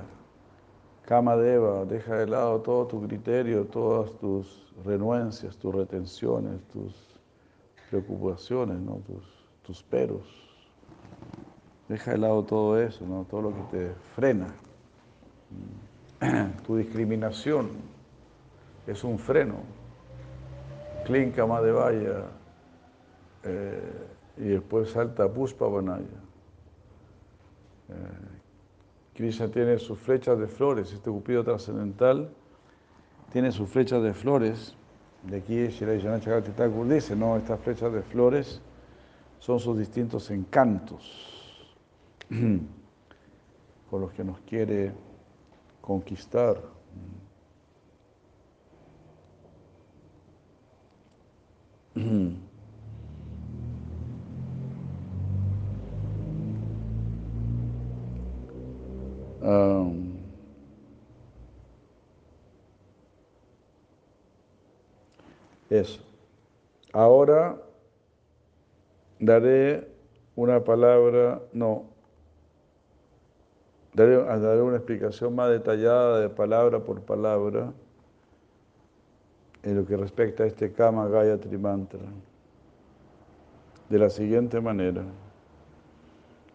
Kama Deva, deja de lado todo tu criterio, todas tus renuencias, tus retenciones, tus preocupaciones, ¿no? tus, tus peros. Deja de lado todo eso, ¿no? todo lo que te frena. Tu discriminación es un freno. Klim Kama Devaya eh, y después salta Puspa Vanaya. Eh, Krishna tiene sus flechas de flores, este cupido trascendental tiene sus flechas de flores. De aquí Shirai Janachakati Thakur dice, no, estas flechas de flores son sus distintos encantos con los que nos quiere conquistar. Eso. Ahora daré una palabra, no, daré, daré, una explicación más detallada de palabra por palabra en lo que respecta a este Kama Gayatri Mantra. De la siguiente manera.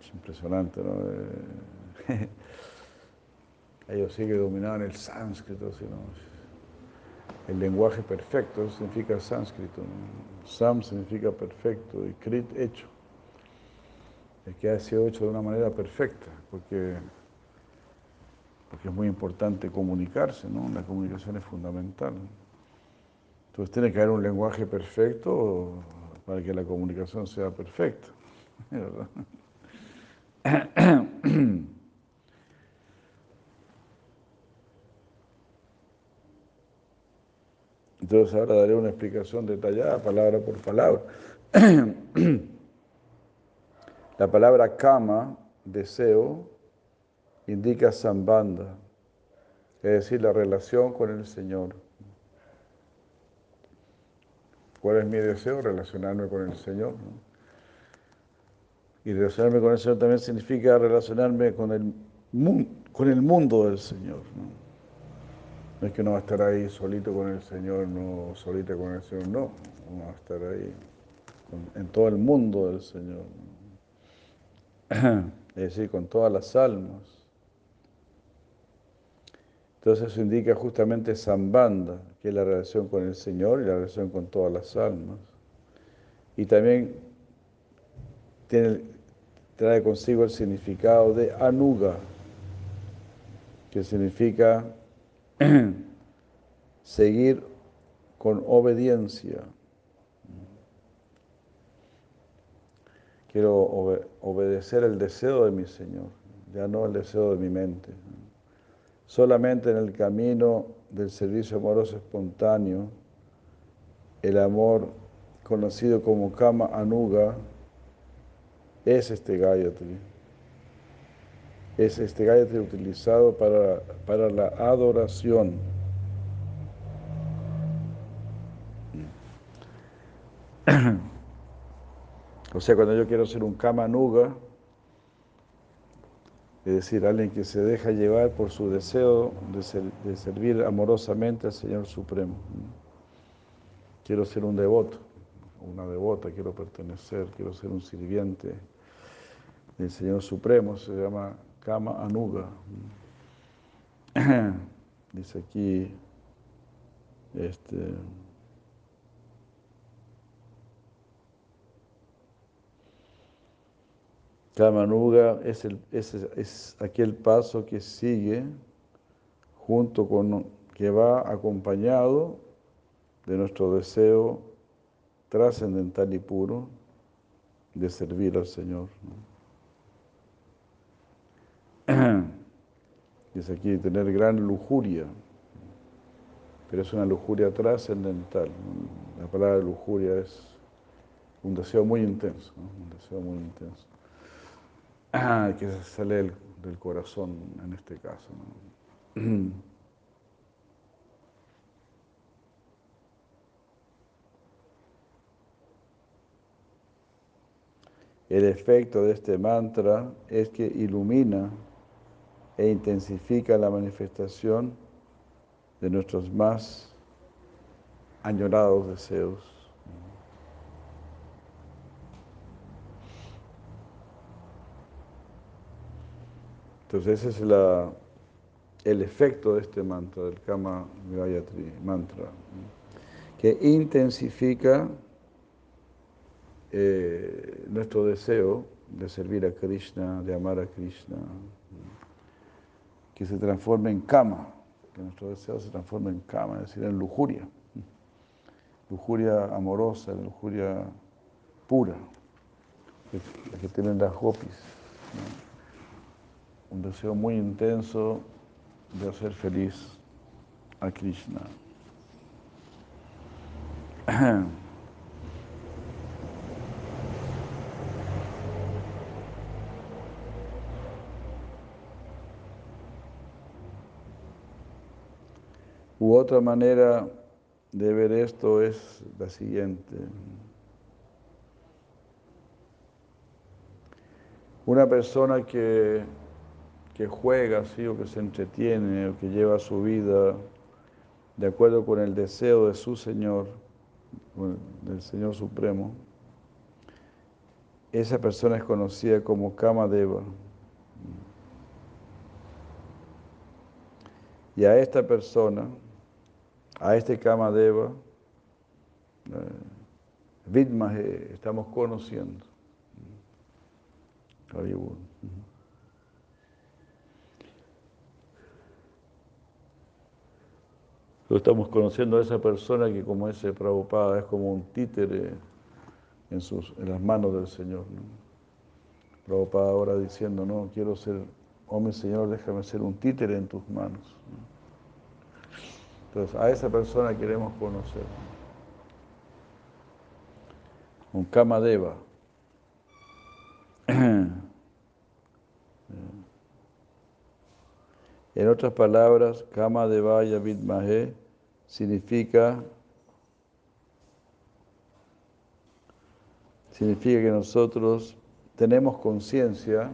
Es impresionante, ¿no? Eh, ellos siguen dominando el sánscrito, el lenguaje perfecto, significa sánscrito. Sam significa perfecto y Krit hecho. El que ha sido hecho de una manera perfecta, porque, porque es muy importante comunicarse, ¿no? La comunicación es fundamental. Entonces tiene que haber un lenguaje perfecto para que la comunicación sea perfecta. Entonces ahora daré una explicación detallada, palabra por palabra. La palabra kama, deseo, indica sambanda, es decir, la relación con el Señor. ¿Cuál es mi deseo? Relacionarme con el Señor. Y relacionarme con el Señor también significa relacionarme con el, con el mundo del Señor. No es que uno va a estar ahí solito con el Señor, no solita con el Señor, no. Va a estar ahí en todo el mundo del Señor. Es decir, con todas las almas. Entonces eso indica justamente Sambanda, que es la relación con el Señor y la relación con todas las almas. Y también trae consigo el significado de Anuga, que significa seguir con obediencia. Quiero obedecer el deseo de mi Señor, ya no el deseo de mi mente. Solamente en el camino del servicio amoroso espontáneo, el amor conocido como Kama Anuga es este Gayatri es este Gayatri utilizado para, para la adoración. O sea, cuando yo quiero ser un Kamanuga, es decir, alguien que se deja llevar por su deseo de, de, servir amorosamente al Señor Supremo. Quiero ser un devoto, una devota, quiero pertenecer, quiero ser un sirviente del Señor Supremo, se llama Kama Anuga. Dice aquí, este, Kama Anuga es, el, es, es aquel paso que sigue junto con, que va acompañado de nuestro deseo trascendental y puro de servir al Señor. Dice aquí tener gran lujuria, pero es una lujuria trascendental. La palabra lujuria es un deseo muy intenso, un deseo muy intenso. Que sale del corazón en este caso. El efecto de este mantra es que ilumina e intensifica la manifestación de nuestros más añorados deseos. Entonces ese es el efecto de este mantra, del Kama Gayatri mantra, que intensifica eh, nuestro deseo de servir a Krishna, de amar a Krishna, que se transforme en kama, que nuestro deseo se transforme en kama, es decir, en lujuria, lujuria amorosa, lujuria pura, la que tienen las gopis. Un deseo muy intenso de hacer feliz a Krishna. U otra manera de ver esto es la siguiente. Una persona que, que juega así o que se entretiene o que lleva su vida de acuerdo con el deseo de su Señor, del Señor Supremo, esa persona es conocida como Kama Deva. Y a esta persona, a este Kama Deva, eh, estamos conociendo. Estamos conociendo a esa persona que como ese Prabhupada es como un títere en, sus, en las manos del Señor. ¿no? Prabhupada ahora diciendo, no, quiero ser, oh Señor, déjame ser un títere en tus manos. Entonces, a esa persona queremos conocer. Un Kamadeva. En otras palabras, Kama Devaya Vidmahe significa, significa que nosotros tenemos conciencia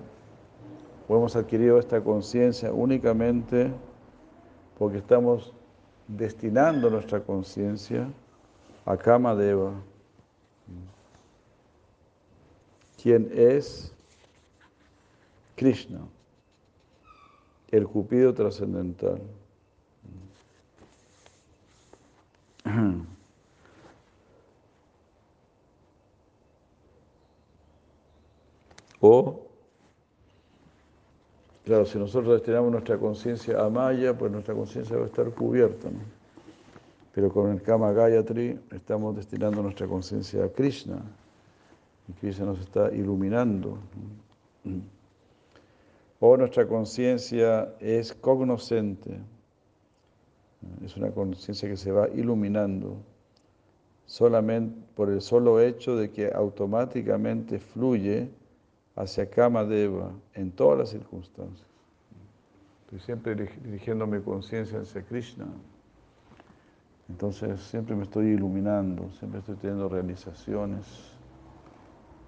o hemos adquirido esta conciencia únicamente porque estamos destinando nuestra conciencia a Kama Deva, quien es Krishna, el Cupido trascendental. O, claro, si nosotros destinamos nuestra conciencia a Maya, pues nuestra conciencia va a estar cubierta. Pero con el Kama Gayatri estamos destinando nuestra conciencia a Krishna. Y Krishna nos está iluminando. O nuestra conciencia es cognoscente. Es una conciencia que se va iluminando solamente por el solo hecho de que automáticamente fluye hacia Kama Deva en todas las circunstancias. Estoy siempre dirigiendo mi conciencia hacia Krishna. Entonces siempre me estoy iluminando, siempre estoy teniendo realizaciones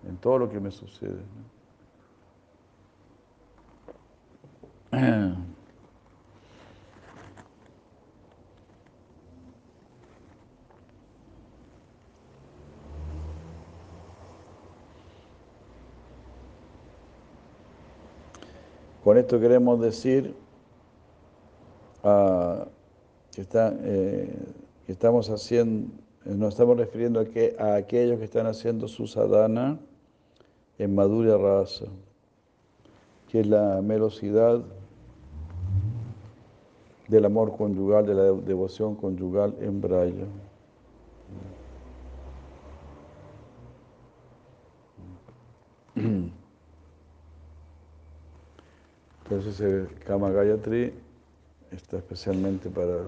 en todo lo que me sucede. Con esto queremos decir que, está, eh, que, estamos haciendo, nos estamos refiriendo a, que, a aquellos que están haciendo su sadhana en madura raza, que es la melosidad del amor conyugal, de la devoción conyugal en Braya. Entonces el Kama Gayatri está especialmente para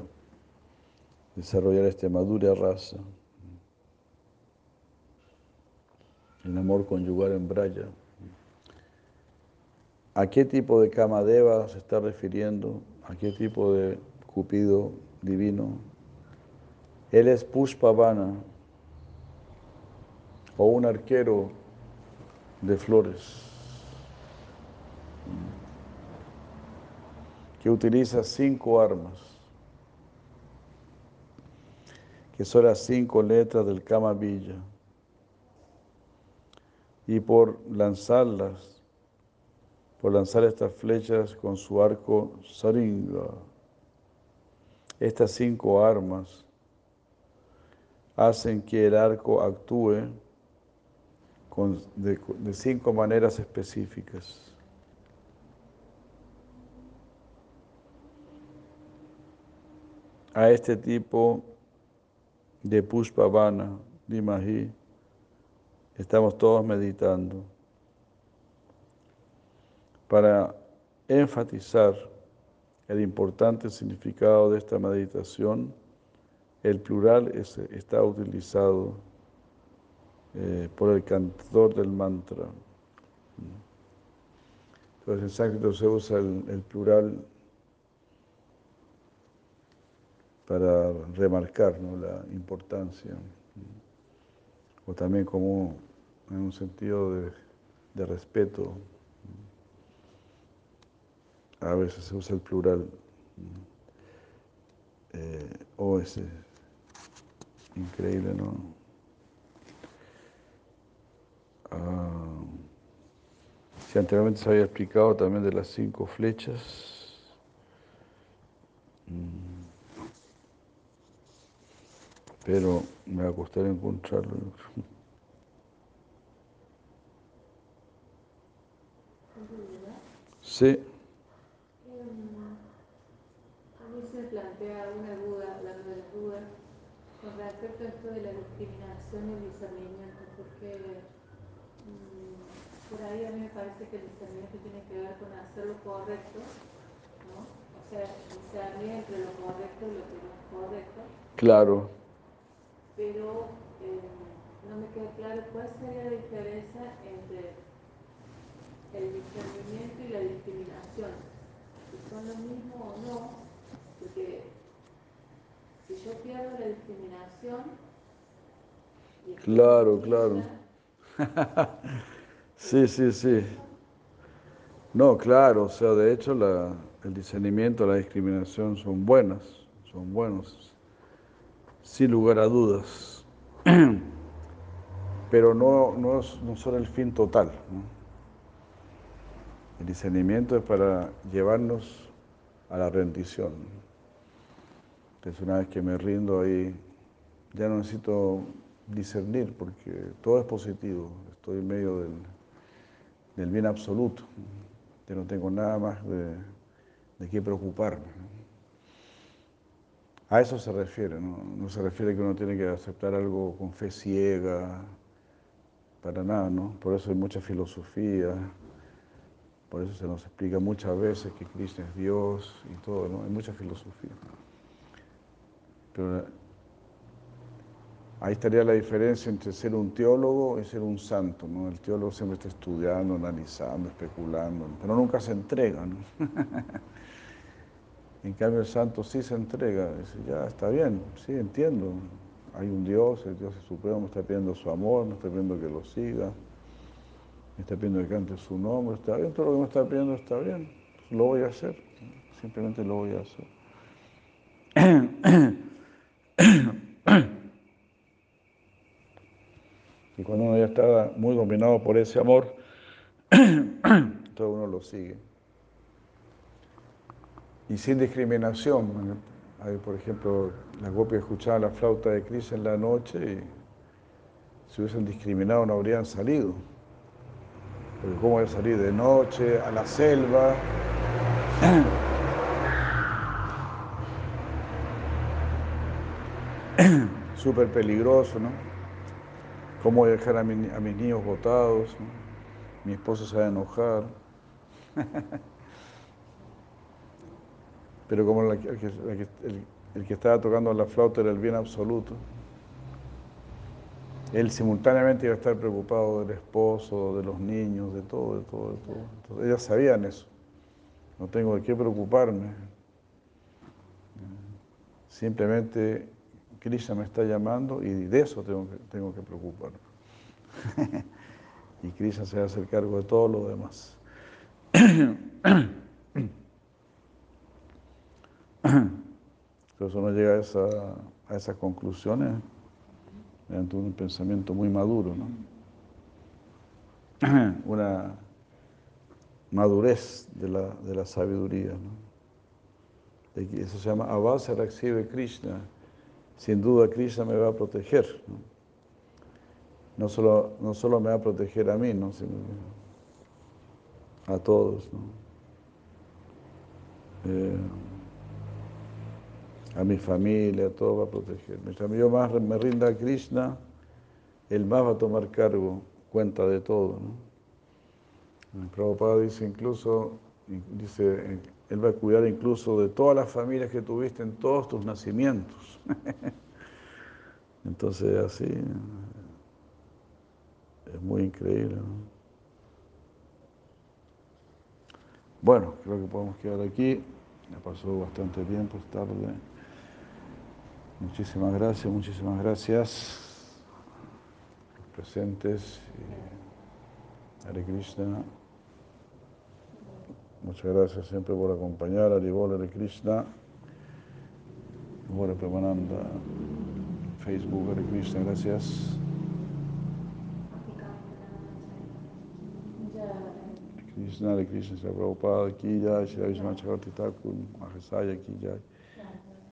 desarrollar esta madura raza, el amor conyugal en Braya. ¿A qué tipo de Kamadeva se está refiriendo? ¿A qué tipo de Cupido divino? Él es Pushpavana o un arquero de flores que utiliza cinco armas, que son las cinco letras del Kama Villa. Y por lanzarlas, por lanzar estas flechas con su arco saringa, estas cinco armas hacen que el arco actúe de, de cinco maneras específicas. A este tipo de Pushpavana, Dimahi, estamos todos meditando para enfatizar el importante significado de esta meditación, el plural está utilizado eh, por el cantor del mantra. Entonces en sánscrito se usa el plural para remarcar la importancia, o también como en un sentido de, respeto. A veces se usa el plural, eh, o ese, increíble, ¿no? Ah, si anteriormente se había explicado también de las cinco flechas, mm, pero me va a costar encontrarlo. Sí. A mí se me plantea una duda, hablando de las dudas, con respecto a esto de la discriminación y el discernimiento, porque mm, por ahí a mí me parece que el discernimiento tiene que ver con hacer lo correcto, ¿no? O sea, discernir entre lo correcto y lo que no es correcto. Claro pero eh, no me queda claro cuál sería la diferencia entre el discernimiento y la discriminación. Si son lo mismo o no, porque si yo pierdo la discriminación... Claro, claro. sí, sí, sí. No, claro, o sea, de hecho la, el discernimiento, la discriminación son buenas, son buenos sin lugar a dudas. Pero no, no, son el fin total. El discernimiento es para llevarnos a la rendición. Entonces una vez que me rindo ahí, ya no necesito discernir porque todo es positivo. Estoy en medio del, del bien absoluto. Yo no tengo nada más de, de qué preocuparme. A eso se refiere, ¿no? se refiere que uno tiene que aceptar algo con fe ciega, para nada, ¿no? Por eso hay mucha filosofía, por eso se nos explica muchas veces que Cristo es Dios y todo, ¿no? Hay mucha filosofía. Pero ahí estaría la diferencia entre ser un teólogo y ser un santo, ¿no? El teólogo siempre está estudiando, analizando, especulando, pero nunca se entrega, ¿no? En cambio el santo sí se entrega, dice, ya está bien, sí, entiendo. Hay un Dios, el Dios es supremo, me está pidiendo su amor, me está pidiendo que lo siga, me está pidiendo que cante su nombre, está bien, todo lo que me está pidiendo está bien, lo voy a hacer, simplemente lo voy a hacer. Y cuando uno ya está muy dominado por ese amor, todo uno lo sigue y sin discriminación. por ejemplo, las copias escuchaban la flauta de Cris en la noche y si hubiesen discriminado no habrían salido. Porque cómo voy a salir de noche a la selva. Súper peligroso, ¿no? ¿Cómo voy a dejar a, mis niños botados? Mi esposo se va a enojar. pero como el, que, estaba tocando la flauta era el bien absoluto, él simultáneamente iba a estar preocupado del esposo, de los niños, de todo, de todo, de todo. Ellas sabían eso. No tengo de qué preocuparme. Simplemente Krishna me está llamando y de eso tengo que, tengo que preocuparme. y Krishna se va a hacer cargo de todo lo demás. Entonces uno llega a, esa, a esas conclusiones mediante un pensamiento muy maduro, ¿no? una madurez de la, sabiduría. ¿no? Eso se llama Avasa recibe Krishna. Sin duda Krishna me va a proteger. ¿no? No, solo, no solo me va a proteger a mí, ¿no? sino a todos. ¿no? Eh, a mi familia, todo va a proteger. Mientras yo más me rinda a Krishna, Él más va a tomar cargo, cuenta de todo. ¿no? Prabhupada dice incluso, dice, Él va a cuidar incluso de todas las familias que tuviste en todos tus nacimientos. Entonces así, es muy increíble. ¿no? Bueno, creo que podemos quedar aquí. Ya pasó bastante tiempo, es tarde. Muchísimas gracias, muchísimas gracias. Presentes. Hare Krishna. Muchas gracias siempre por acompañar. Haribol, Hare Krishna. Hare Premananda. Facebook, Hare Krishna, gracias. Krishna, Hare Krishna, Sri Prabhupada, Ki Jai, Shri Vishnu Chakravarti Thakur, Mahasaya, Ki Jai.